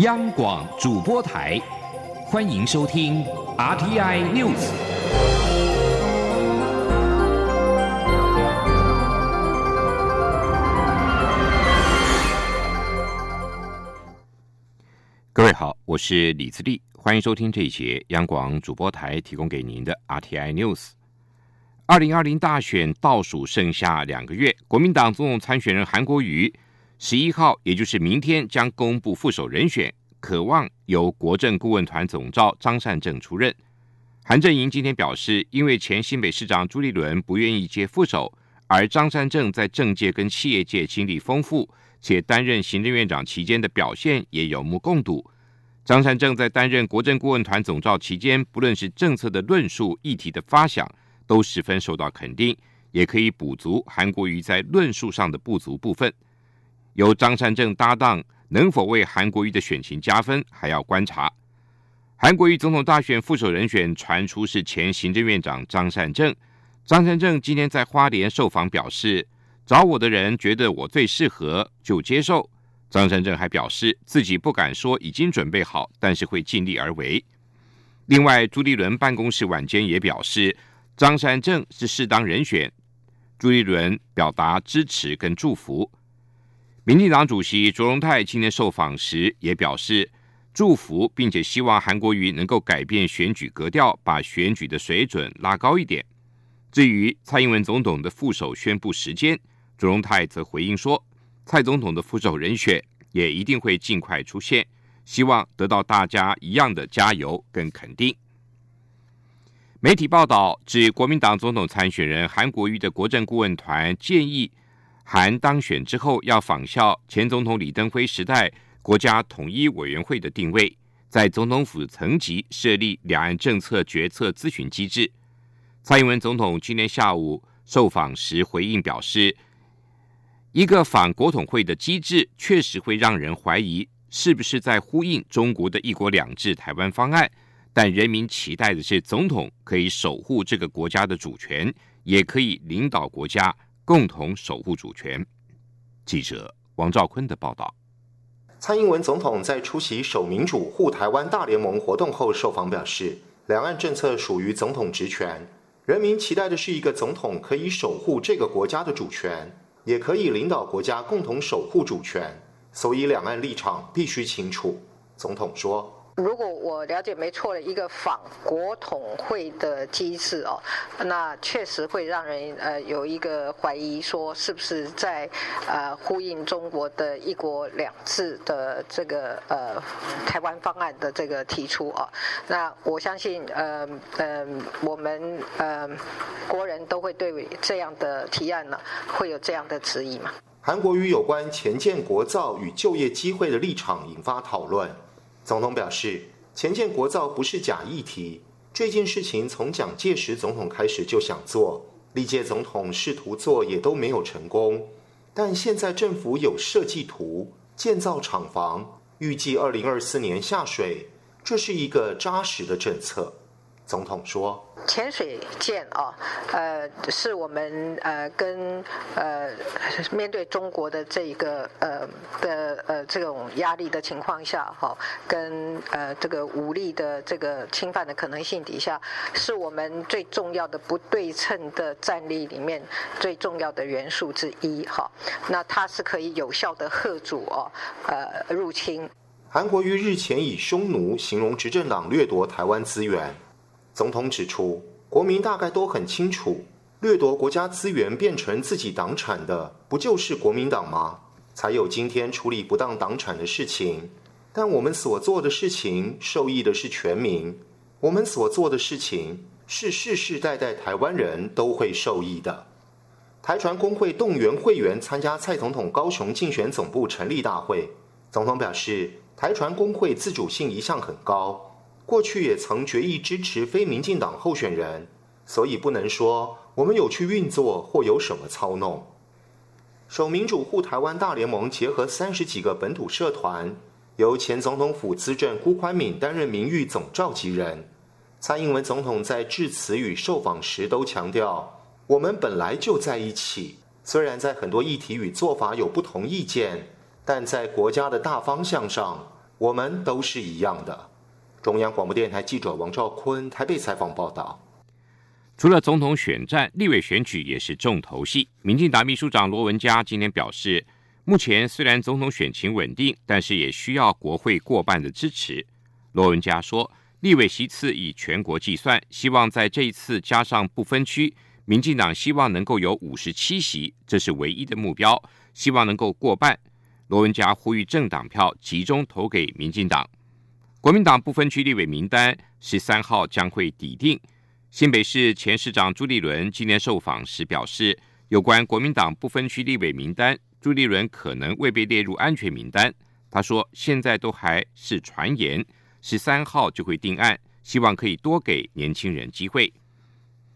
央广主播台，欢迎收听 RTI News。各位好，我是李自立，欢迎收听这一节央广主播台提供给您的 RTI News。二零二零大选倒数剩下两个月，国民党总统参选人韩国瑜十一号，也就是明天将公布副手人选，渴望由国政顾问团总召张善政出任。韩正营今天表示，因为前新北市长朱立伦不愿意接副手，而张善政在政界跟企业界经历丰富，且担任行政院长期间的表现也有目共睹。张善政在担任国政顾问团总召期间，不论是政策的论述、议题的发想。都十分受到肯定，也可以补足韩国瑜在论述上的不足部分。由张善政搭档能否为韩国瑜的选情加分，还要观察。韩国瑜总统大选副手人选传出是前行政院长张善政。张善政今天在花莲受访表示，找我的人觉得我最适合，就接受。张善政还表示自己不敢说已经准备好，但是会尽力而为。另外，朱立伦办公室晚间也表示。张善政是适当人选，朱立伦表达支持跟祝福。民进党主席卓荣泰今天受访时也表示祝福，并且希望韩国瑜能够改变选举格调，把选举的水准拉高一点。至于蔡英文总统的副手宣布时间，卓荣泰则回应说，蔡总统的副手人选也一定会尽快出现，希望得到大家一样的加油跟肯定。媒体报道指，国民党总统参选人韩国瑜的国政顾问团建议，韩当选之后要仿效前总统李登辉时代国家统一委员会的定位，在总统府层级设立两岸政策决策咨询机制。蔡英文总统今天下午受访时回应表示，一个反国统会的机制确实会让人怀疑，是不是在呼应中国的一国两制台湾方案。但人民期待的是，总统可以守护这个国家的主权，也可以领导国家共同守护主权。记者王兆坤的报道。蔡英文总统在出席“守民主、护台湾”大联盟活动后受访表示，两岸政策属于总统职权，人民期待的是一个总统可以守护这个国家的主权，也可以领导国家共同守护主权，所以两岸立场必须清楚。总统说。如果我了解没错的一个仿国统会的机制哦，那确实会让人呃有一个怀疑，说是不是在呃呼应中国的一国两制的这个呃台湾方案的这个提出哦？那我相信呃呃我们呃国人都会对这样的提案呢会有这样的质疑嘛？韩国与有关前建国造与就业机会的立场引发讨论。总统表示，前建国造不是假议题，这件事情从蒋介石总统开始就想做，历届总统试图做也都没有成功，但现在政府有设计图，建造厂房，预计二零二四年下水，这是一个扎实的政策。总统说。潜水舰啊，呃，是我们呃跟呃面对中国的这一个呃的呃这种压力的情况下哈，跟呃这个武力的这个侵犯的可能性底下，是我们最重要的不对称的战力里面最重要的元素之一哈。那它是可以有效的遏阻哦呃入侵。韩国于日前以匈奴形容执政党掠夺台湾资源。总统指出，国民大概都很清楚，掠夺国家资源变成自己党产的，不就是国民党吗？才有今天处理不当党产的事情。但我们所做的事情，受益的是全民。我们所做的事情，是世世代代台湾人都会受益的。台船工会动员会员参加蔡总统高雄竞选总部成立大会。总统表示，台船工会自主性一向很高。过去也曾决议支持非民进党候选人，所以不能说我们有去运作或有什么操弄。守民主护台湾大联盟结合三十几个本土社团，由前总统府资政辜宽敏担任名誉总召集人。蔡英文总统在致辞与受访时都强调，我们本来就在一起，虽然在很多议题与做法有不同意见，但在国家的大方向上。我们都是一样的。中央广播电台记者王兆坤台北采访报道。除了总统选战，立委选举也是重头戏。民进党秘书长罗文嘉今天表示，目前虽然总统选情稳定，但是也需要国会过半的支持。罗文嘉说，立委席次以全国计算，希望在这一次加上不分区，民进党希望能够有五十七席，这是唯一的目标，希望能够过半。罗文嘉呼吁政党票集中投给民进党。国民党不分区立委名单十三号将会抵定。新北市前市长朱立伦今年受访时表示，有关国民党不分区立委名单，朱立伦可能未被列入安全名单。他说，现在都还是传言，十三号就会定案，希望可以多给年轻人机会。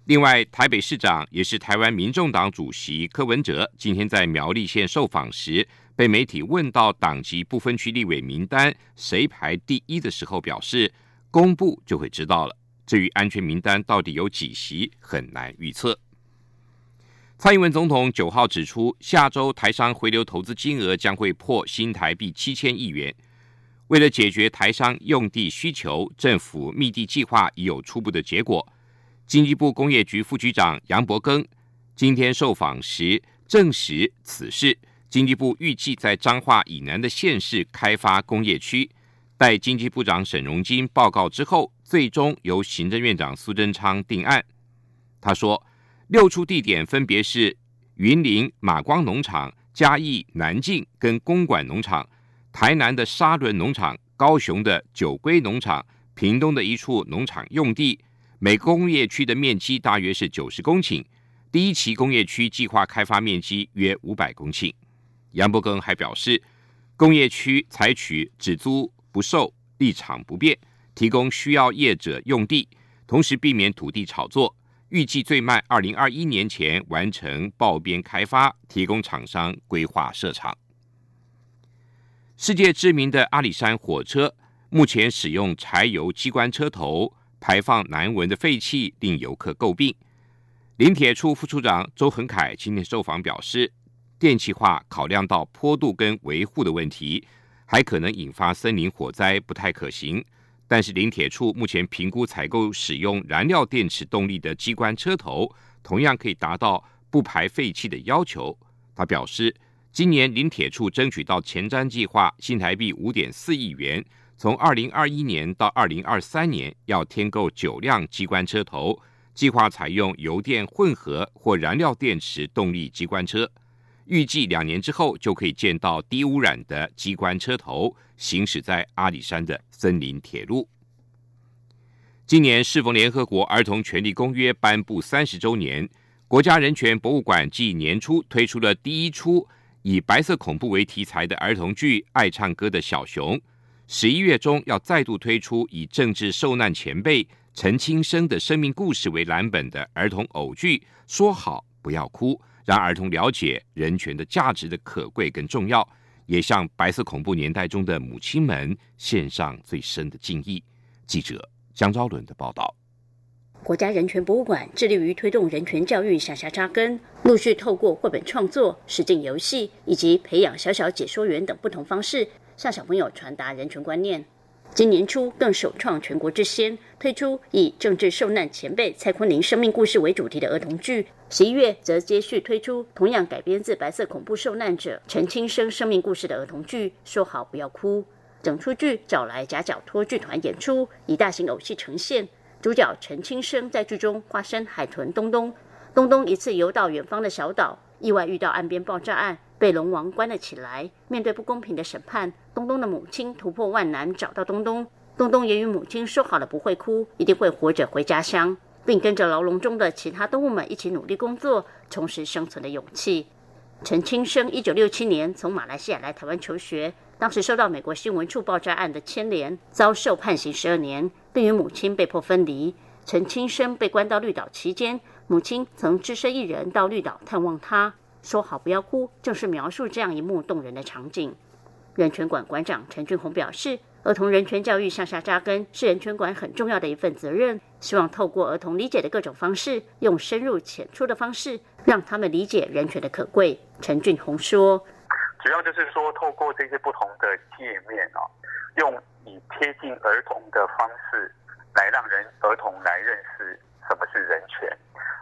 另外，台北市长也是台湾民众党主席柯文哲，今天在苗栗县受访时，被媒体问到党籍不分区立委名单谁排第一的时候，表示公布就会知道了。至于安全名单到底有几席，很难预测。蔡英文总统九号指出，下周台商回流投资金额将会破新台币七千亿元。为了解决台商用地需求，政府密地计划已有初步的结果。经济部工业局副局长杨伯庚今天受访时证实此事。经济部预计在彰化以南的县市开发工业区。待经济部长沈荣金报告之后，最终由行政院长苏贞昌定案。他说，六处地点分别是云林马光农场、嘉义南靖跟公馆农场、台南的沙仑农场、高雄的九龟农场、屏东的一处农场用地，每工业区的面积大约是九十公顷。第一期工业区计划开发面积约五百公顷。杨伯根还表示，工业区采取只租。不售立场不变，提供需要业者用地，同时避免土地炒作。预计最慢二零二一年前完成报边开发，提供厂商规划设厂。世界知名的阿里山火车目前使用柴油机关车头，排放难闻的废气，令游客诟病。林铁处副处长周恒凯今天受访表示，电气化考量到坡度跟维护的问题。还可能引发森林火灾，不太可行。但是林铁处目前评估采购使用燃料电池动力的机关车头，同样可以达到不排废气的要求。他表示，今年林铁处争取到前瞻计划新台币五点四亿元，从二零二一年到二零二三年要添购九辆机关车头，计划采用油电混合或燃料电池动力机关车。预计两年之后就可以见到低污染的机关车头行驶在阿里山的森林铁路。今年适逢联合国儿童权利公约颁布三十周年，国家人权博物馆继年初推出了第一出以白色恐怖为题材的儿童剧《爱唱歌的小熊》，十一月中要再度推出以政治受难前辈陈清生的生命故事为蓝本的儿童偶剧《说好不要哭》。让儿童了解人权的价值的可贵跟重要，也向白色恐怖年代中的母亲们献上最深的敬意。记者江昭伦的报道。国家人权博物馆致力于推动人权教育向下扎根，陆续透过绘本创作、实境游戏以及培养小小解说员等不同方式，向小朋友传达人权观念。今年初更首创全国之先，推出以政治受难前辈蔡坤林生命故事为主题的儿童剧。十一月则接续推出同样改编自白色恐怖受难者陈清生生命故事的儿童剧。说好不要哭，整出剧找来夹角托剧团演出，以大型偶戏呈现。主角陈清生在剧中化身海豚东东，东东一次游到远方的小岛，意外遇到岸边爆炸案。被龙王关了起来。面对不公平的审判，东东的母亲突破万难找到东东。东东也与母亲说好了，不会哭，一定会活着回家乡，并跟着牢笼中的其他动物们一起努力工作，重拾生存的勇气。陈清生一九六七年从马来西亚来台湾求学，当时受到美国新闻处爆炸案的牵连，遭受判刑十二年，并与母亲被迫分离。陈清生被关到绿岛期间，母亲曾只身一人到绿岛探望他。说好不要哭，正是描述这样一幕动人的场景。人权馆馆长陈俊宏表示，儿童人权教育向下扎根是人权馆很重要的一份责任。希望透过儿童理解的各种方式，用深入浅出的方式，让他们理解人权的可贵。陈俊宏说：“主要就是说，透过这些不同的界面啊，用以贴近儿童的方式来让人儿童来认识什么是人权。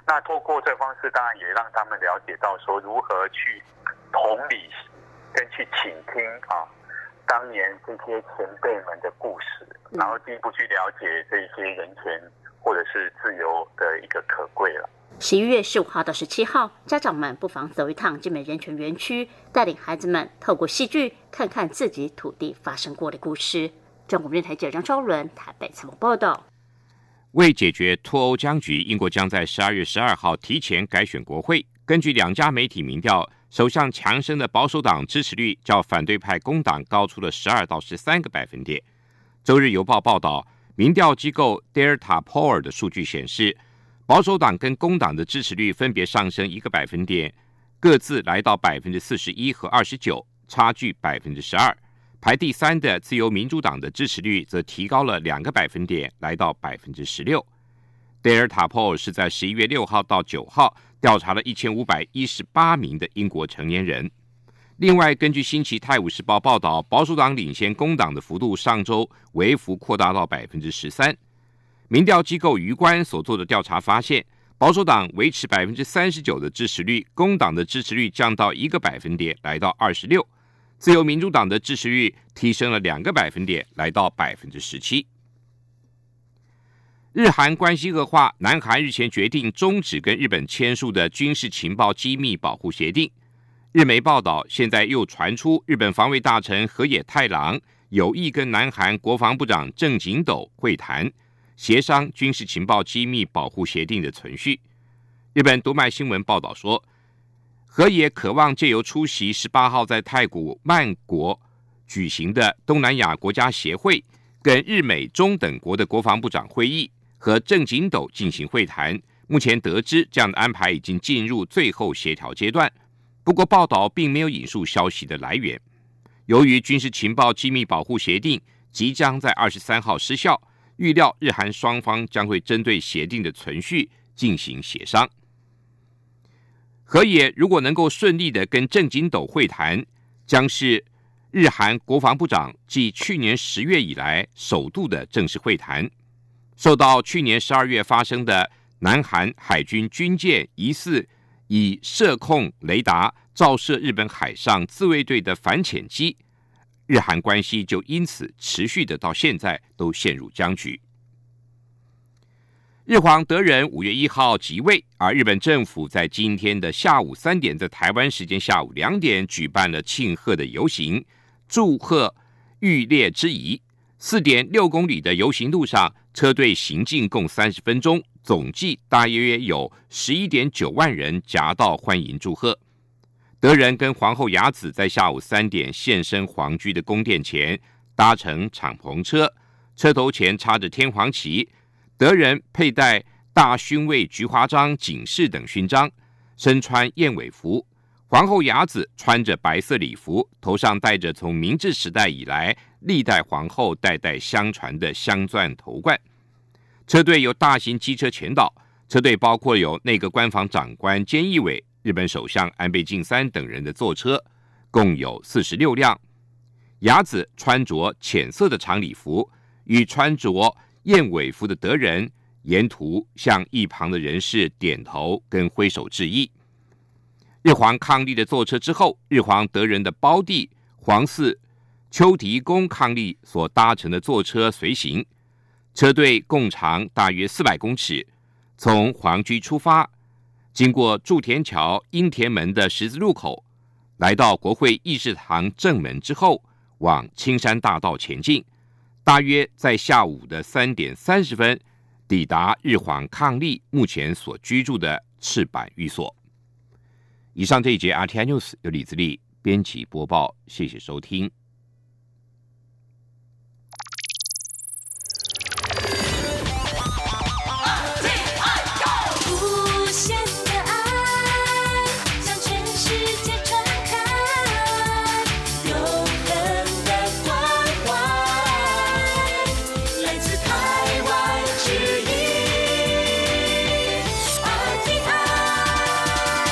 那透过这方式，当然也让他们了解到说如何去同理跟去倾听啊，当年这些前辈们的故事，然后进一步去了解这些人权或者是自由的一个可贵了。十一月十五号到十七号，家长们不妨走一趟金美人权园区，带领孩子们透过戏剧看看自己土地发生过的故事。中国电台记者张昭伦台北采访报道。为解决脱欧僵局，英国将在十二月十二号提前改选国会。根据两家媒体民调，首相强生的保守党支持率较反对派工党高出了十二到十三个百分点。周日邮报报道，民调机构 Delta Poll 的数据显示，保守党跟工党的支持率分别上升一个百分点，各自来到百分之四十一和二十九，差距百分之十二。排第三的自由民主党的支持率则提高了两个百分点，来到百分之十六。德尔塔 poll 是在十一月六号到九号调查了一千五百一十八名的英国成年人。另外，根据《新奇泰晤士报》报道，保守党领先工党的幅度上周微幅扩大到百分之十三。民调机构余关所做的调查发现，保守党维持百分之三十九的支持率，工党的支持率降到一个百分点，来到二十六。自由民主党的支持率提升了两个百分点，来到百分之十七。日韩关系恶化，南韩日前决定终止跟日本签署的军事情报机密保护协定。日媒报道，现在又传出日本防卫大臣河野太郎有意跟南韩国防部长郑景斗会谈，协商军事情报机密保护协定的存续。日本读卖新闻报道说。河野渴望借由出席十八号在泰国曼国举行的东南亚国家协会跟日美中等国的国防部长会议，和郑景斗进行会谈。目前得知这样的安排已经进入最后协调阶段。不过报道并没有引述消息的来源。由于军事情报机密保护协定即将在二十三号失效，预料日韩双方将会针对协定的存续进行协商。河野如果能够顺利的跟郑景斗会谈，将是日韩国防部长继去年十月以来首度的正式会谈。受到去年十二月发生的南韩海军军舰疑似以射控雷达照射日本海上自卫队的反潜机，日韩关系就因此持续的到现在都陷入僵局。日皇德仁五月一号即位，而日本政府在今天的下午三点，在台湾时间下午两点举办了庆贺的游行，祝贺御列之仪。四点六公里的游行路上，车队行进共三十分钟，总计大约有十一点九万人夹道欢迎祝贺。德仁跟皇后雅子在下午三点现身皇居的宫殿前，搭乘敞篷车，车头前插着天皇旗。德仁佩戴大勋位菊花章警示等勋章，身穿燕尾服。皇后雅子穿着白色礼服，头上戴着从明治时代以来历代皇后代代相传的镶钻头冠。车队由大型机车前导，车队包括有内阁官房长官菅义伟、日本首相安倍晋三等人的坐车，共有四十六辆。雅子穿着浅色的长礼服，与穿着。燕尾服的德仁沿途向一旁的人士点头跟挥手致意。日皇抗力的坐车之后，日皇德仁的胞弟皇嗣丘迪公抗力所搭乘的坐车随行。车队共长大约四百公尺，从皇居出发，经过筑田桥樱田门的十字路口，来到国会议事堂正门之后，往青山大道前进。大约在下午的三点三十分，抵达日皇抗力目前所居住的赤坂寓所。以上这一节 RTI News 由李自力编辑播报，谢谢收听。